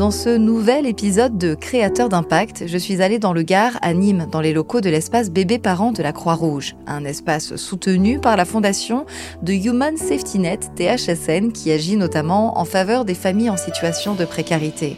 Dans ce nouvel épisode de Créateurs d'impact, je suis allée dans le Gard à Nîmes, dans les locaux de l'espace Bébé Parents de la Croix-Rouge, un espace soutenu par la fondation de Human Safety Net THSN qui agit notamment en faveur des familles en situation de précarité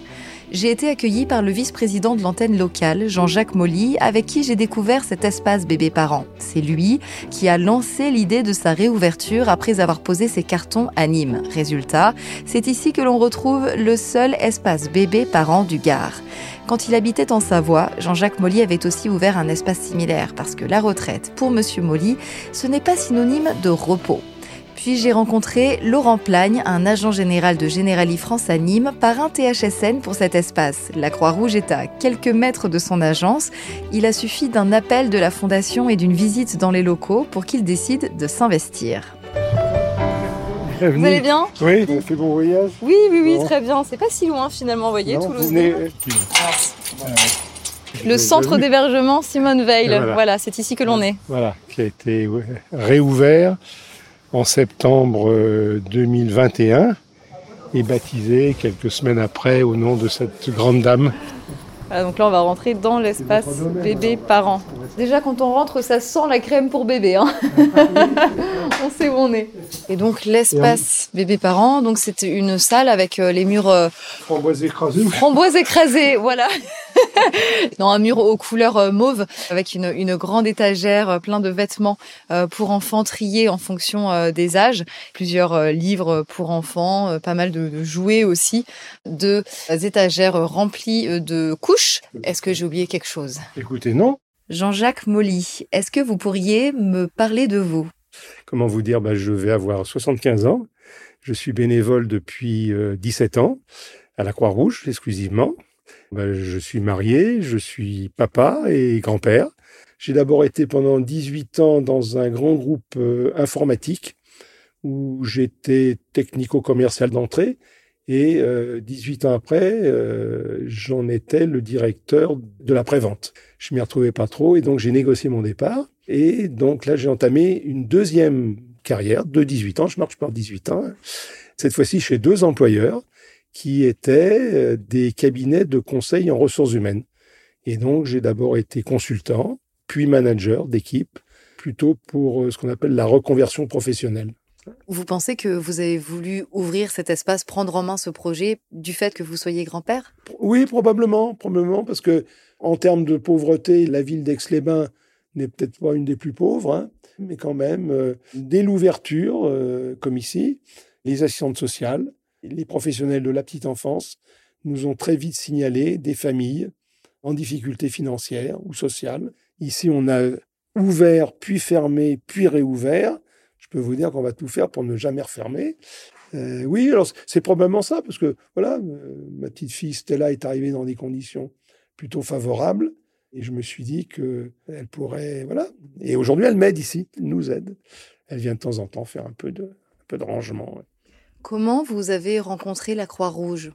j'ai été accueillie par le vice-président de l'antenne locale, Jean-Jacques Molly, avec qui j'ai découvert cet espace bébé parent. C'est lui qui a lancé l'idée de sa réouverture après avoir posé ses cartons à Nîmes. Résultat, c'est ici que l'on retrouve le seul espace bébé parent du Gard. Quand il habitait en Savoie, Jean-Jacques Molly avait aussi ouvert un espace similaire parce que la retraite, pour Monsieur Molly, ce n'est pas synonyme de repos. Puis j'ai rencontré Laurent Plagne, un agent général de Generali France à Nîmes, par un THSN pour cet espace. La Croix-Rouge est à quelques mètres de son agence. Il a suffi d'un appel de la fondation et d'une visite dans les locaux pour qu'il décide de s'investir. Vous allez bien Oui, ça fait bon voyage Oui, oui, oui, très bien. C'est pas si loin finalement, vous voyez, Non, Toulouse. venez- Le centre d'hébergement Simone Veil, Voilà. voilà, c'est ici que l'on est. Voilà, qui a été ouais, réouvert en septembre euh, 2021 et baptisé quelques semaines après au nom de cette grande dame. Voilà, donc là, on va rentrer dans l'espace bébé parent. Déjà, quand on rentre, ça sent la crème pour bébé. Hein. on sait où on est. Et donc, l'espace bébé parent, donc c'était une salle avec euh, les murs euh, Framboise écrasée. framboises écrasées, voilà. dans un mur aux couleurs euh, mauve, avec une, une grande étagère plein de vêtements euh, pour enfants triés en fonction euh, des âges, plusieurs euh, livres pour enfants, euh, pas mal de, de jouets aussi, deux étagères remplies euh, de couches. Est-ce que j'ai oublié quelque chose? Écoutez, non. Jean-Jacques Molly, est-ce que vous pourriez me parler de vous? Comment vous dire? Bah, Je vais avoir 75 ans. Je suis bénévole depuis euh, 17 ans à la Croix-Rouge exclusivement. Bah, je suis marié, je suis papa et grand-père. J'ai d'abord été pendant 18 ans dans un grand groupe euh, informatique où j'étais technico-commercial d'entrée. Et euh, 18 ans après, euh, j'en étais le directeur de la prévente. Je m'y retrouvais pas trop et donc j'ai négocié mon départ. Et donc là, j'ai entamé une deuxième carrière de 18 ans. Je marche par 18 ans. Cette fois-ci chez deux employeurs qui étaient euh, des cabinets de conseil en ressources humaines. Et donc, j'ai d'abord été consultant, puis manager d'équipe, plutôt pour euh, ce qu'on appelle la reconversion professionnelle. Vous pensez que vous avez voulu ouvrir cet espace, prendre en main ce projet du fait que vous soyez grand-père? Oui, probablement, probablement, parce que en termes de pauvreté, la ville d'Aix-les-Bains n'est peut-être pas une des plus pauvres, hein, mais quand même, euh, dès l'ouverture, euh, comme ici, les assistantes sociales, les professionnels de la petite enfance nous ont très vite signalé des familles en difficulté financière ou sociale. Ici, on a ouvert, puis fermé, puis réouvert. Peux vous dire qu'on va tout faire pour ne jamais refermer. Euh, oui, alors c'est probablement ça, parce que voilà, euh, ma petite fille Stella est arrivée dans des conditions plutôt favorables, et je me suis dit que elle pourrait, voilà. Et aujourd'hui, elle m'aide ici, elle nous aide. Elle vient de temps en temps faire un peu de, un peu de rangement. ouais. Comment vous avez rencontré la Croix-Rouge?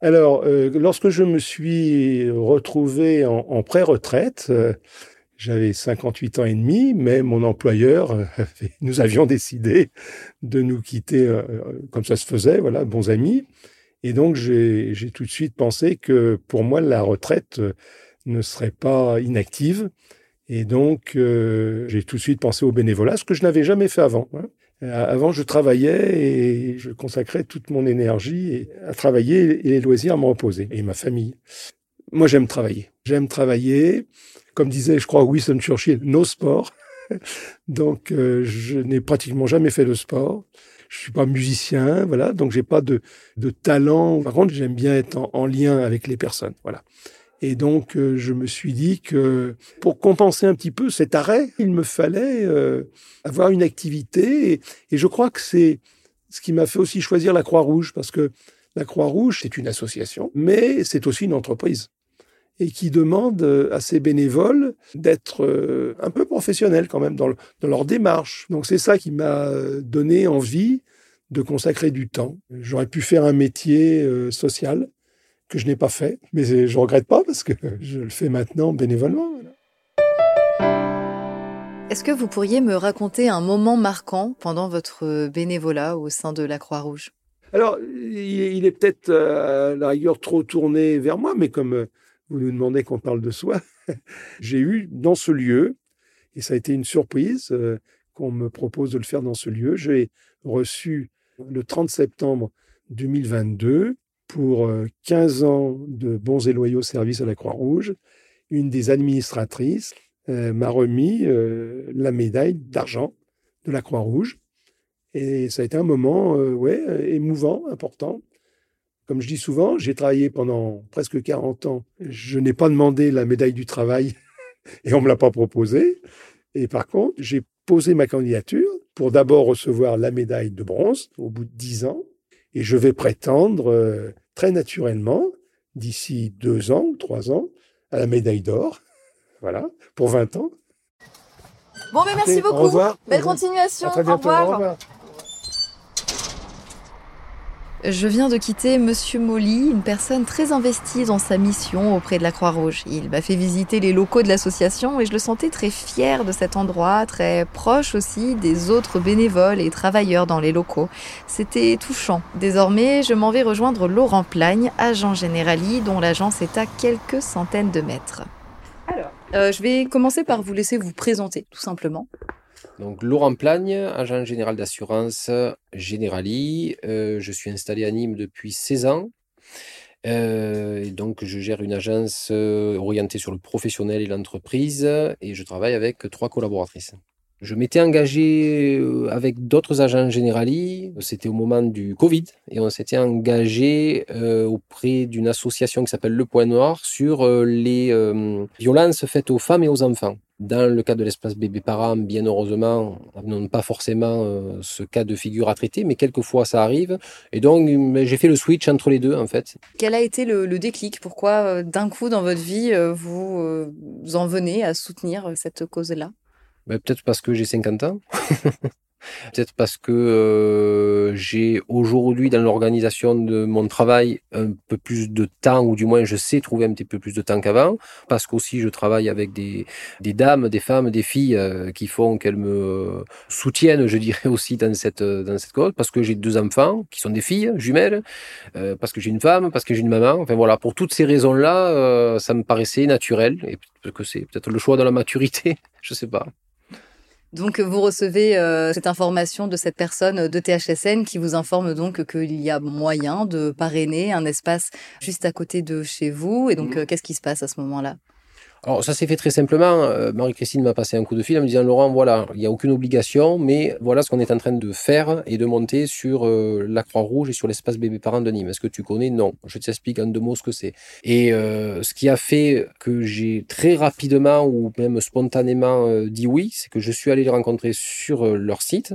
Alors, euh, lorsque je me suis retrouvé en, en pré-retraite, j'avais 58 ans et demi, mais mon employeur, euh, nous avions décidé de nous quitter euh, comme ça se faisait, voilà, bons amis. Et donc, j'ai tout de suite pensé que pour moi, la retraite euh, ne serait pas inactive. Et donc, euh, j'ai tout de suite pensé au bénévolat, ce que je n'avais jamais fait avant. hein. Euh, Avant, je travaillais et je consacrais toute mon énergie à travailler et les loisirs à me reposer, et ma famille. Moi, j'aime travailler. J'aime travailler. Comme disait, je crois, Winston Churchill, no sport. Donc, euh, je n'ai pratiquement jamais fait de sport. Je suis pas musicien, voilà. Donc, j'ai pas de, de talent. Par contre, j'aime bien être en, en lien avec les personnes, voilà. Et donc, euh, je me suis dit que pour compenser un petit peu cet arrêt, il me fallait euh, avoir une activité. Et je crois que c'est ce qui m'a fait aussi choisir la Croix-Rouge, parce que la Croix-Rouge, c'est une association, mais c'est aussi une entreprise. Et qui demande euh, à ses bénévoles d'être euh, un peu professionnels quand même dans, le- dans leur démarche. Donc c'est ça qui m'a euh, donné envie de consacrer du temps. J'aurais pu faire un métier social que je n'ai pas fait, mais je regrette pas parce que je le fais maintenant bénévolement. Est-ce que vous pourriez me raconter un moment marquant pendant votre bénévolat au sein de la Croix-Rouge? Alors, il, est peut-être à la rigueur trop tourné vers moi, mais comme vous nous demandez qu'on parle de soi, j'ai eu dans ce lieu, et ça a été une surprise qu'on me propose de le faire dans ce lieu, j'ai reçu le 30 septembre 2022 pour 15 ans de bons et loyaux services à la Croix-Rouge. Une des administratrices m'a remis la médaille d'argent de la Croix-Rouge. Et ça a été un moment ouais, émouvant, important. Comme je dis souvent, j'ai travaillé pendant presque 40 ans. Je n'ai pas demandé la médaille du travail et on ne me l'a pas proposé. Et par contre, j'ai posé ma candidature pour d'abord recevoir la médaille de bronze au bout de 10 ans. Et je vais prétendre euh, très naturellement, d'ici deux ans ou trois ans, à la médaille d'or. Voilà, pour 20 ans. Bon, mais merci beaucoup. Au revoir. Belle continuation. très bientôt. Au revoir. Je viens de quitter Monsieur Molly, une personne très investie dans sa mission auprès de la Croix-Rouge. Il m'a fait visiter les locaux de l'association et je le sentais très fier de cet endroit, très proche aussi des autres bénévoles et travailleurs dans les locaux. C'était touchant. Désormais, je m'en vais rejoindre Laurent Plagne, agent générali, dont l'agence est à quelques centaines de mètres. Alors, euh, je vais commencer par vous laisser vous présenter, tout simplement. Donc Laurent Plagne, agent général d'assurance Generali. Euh, je suis installé à Nîmes depuis 16 ans. Euh, et donc je gère une agence euh, orientée sur le professionnel et l'entreprise et je travaille avec trois collaboratrices. Je m'étais engagé avec d'autres agents Generali, c'était au moment du Covid, et on s'était engagé auprès d'une association qui s'appelle Le Point Noir sur les violences faites aux femmes et aux enfants. Dans le cas de l'espace bébé-parent, bien heureusement, on n'a pas forcément euh, ce cas de figure à traiter, mais quelquefois ça arrive. Et donc, j'ai fait le switch entre les deux, en fait. Quel a été le, déclic? Pourquoi, euh, d'un coup, dans votre vie, euh, vous, vous en venez à soutenir cette cause-là? Ben, Peut-être parce que j'ai 50 ans. Peut-être parce que euh, j'ai aujourd'hui dans l'organisation de mon travail un peu plus de temps, ou du moins je sais trouver un petit peu plus de temps qu'avant, parce qu'aussi je travaille avec des, des dames, des femmes, des filles euh, qui font qu'elles me soutiennent, je dirais aussi dans cette dans cette cause, parce que j'ai deux enfants qui sont des filles jumelles, euh, parce que j'ai une femme, parce que j'ai une maman. Enfin voilà, pour toutes ces raisons-là, ça me paraissait naturel, et que c'est peut-être le choix de la maturité, je sais pas. Donc vous recevez euh, cette information de cette personne de THSN qui vous informe donc qu'il y a moyen de parrainer un espace juste à côté de chez vous. Et donc mmh. euh, qu'est-ce qui se passe à ce moment-là? Alors ça s'est fait très simplement. Euh, Marie-Christine m'a passé un coup de fil en me disant Laurent, voilà, il n'y a aucune obligation, mais voilà ce qu'on est en train de faire et de monter sur euh, la Croix-Rouge et sur l'espace bébé parent de Nîmes. Est-ce que tu connais? Non. Je t'explique en deux mots ce que c'est. Et euh, ce qui a fait que j'ai très rapidement ou même spontanément dit oui, c'est que je suis allé les rencontrer sur leur site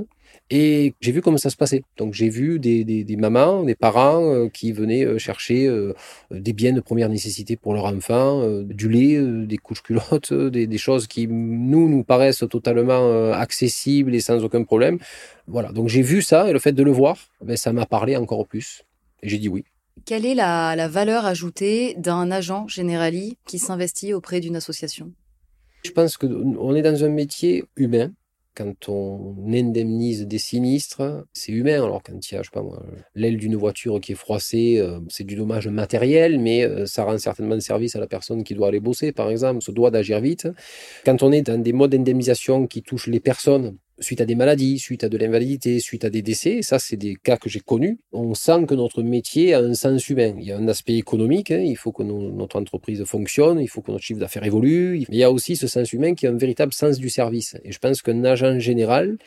et j'ai vu comment ça se passait. Donc j'ai vu des, des, des, mamans, des parents euh, qui venaient euh, chercher euh, des biens de première nécessité pour leur enfant, du lait, des couches culottes, des, des, choses qui nous nous paraissent totalement accessibles et sans aucun problème. Voilà, donc j'ai vu ça et le fait de le voir, ben, ça m'a parlé encore plus. Et j'ai dit oui. Quelle est la, la valeur ajoutée d'un agent générali qui s'investit auprès d'une association? Je pense qu'on est dans un métier humain quand on indemnise des sinistres, c'est humain. Alors quand il y pas moi, l'aile d'une voiture qui est froissée, euh, c'est du dommage matériel, mais euh, ça rend certainement service à la personne qui doit aller bosser, par exemple, se doit d'agir vite. Quand on est dans des modes d'indemnisation qui touchent les personnes, suite à des maladies, suite à de l'invalidité, suite à des décès, ça c'est des cas que j'ai connus, on sent que notre métier a un sens humain. Il y a un aspect économique, hein, il faut que notre entreprise fonctionne, il faut que notre chiffre d'affaires évolue, mais il y a aussi ce sens humain qui a un véritable sens du service. Et je pense qu'un agent général,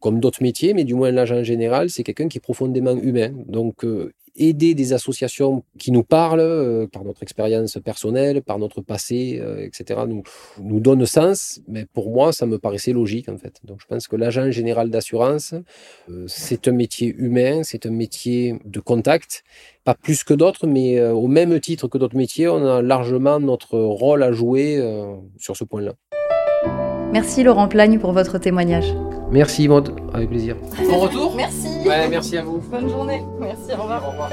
comme d'autres métiers, mais du moins l'agent général, c'est quelqu'un qui est profondément humain. Donc euh, aider des associations qui nous parlent euh, par notre expérience personnelle, par notre passé, euh, etc., nous, nous donne sens. Mais pour moi, ça me paraissait logique, en fait. Donc, je pense que l'agent général d'assurance, euh, c'est un métier humain, c'est un métier de contact. Pas plus que d'autres, mais au même titre que d'autres métiers, on a largement notre rôle à jouer sur ce point-là. Merci Laurent Plagne pour votre témoignage. Merci Maud, avec plaisir. Bon retour Merci. Ouais, merci à vous. Bonne journée. Merci, au revoir. Au revoir.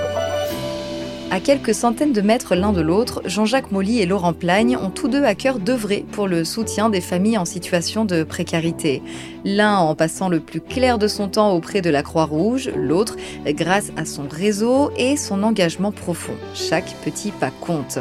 À quelques centaines de mètres l'un de l'autre, Jean-Jacques Molly et Laurent Plagne ont tous deux à cœur d'œuvrer pour le soutien des familles en situation de précarité. L'un en passant le plus clair de son temps auprès de la Croix-Rouge, l'autre grâce à son réseau et son engagement profond. Chaque petit pas compte.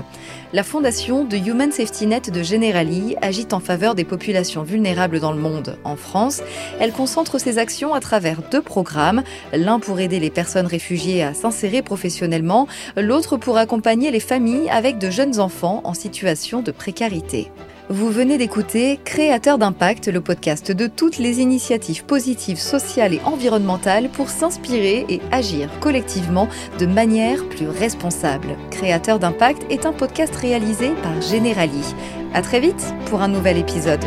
La fondation de Human Safety Net de Generali agit en faveur des populations vulnérables dans le monde. En France, elle concentre ses actions à travers deux programmes, l'un pour aider les personnes réfugiées à s'insérer professionnellement, l'autre pour accompagner les familles avec de jeunes enfants en situation de précarité. Vous venez d'écouter Créateur d'impact, le podcast de toutes les initiatives positives sociales et environnementales pour s'inspirer et agir collectivement de manière plus responsable. Créateur d'impact est un podcast réalisé par Generali. À très vite pour un nouvel épisode.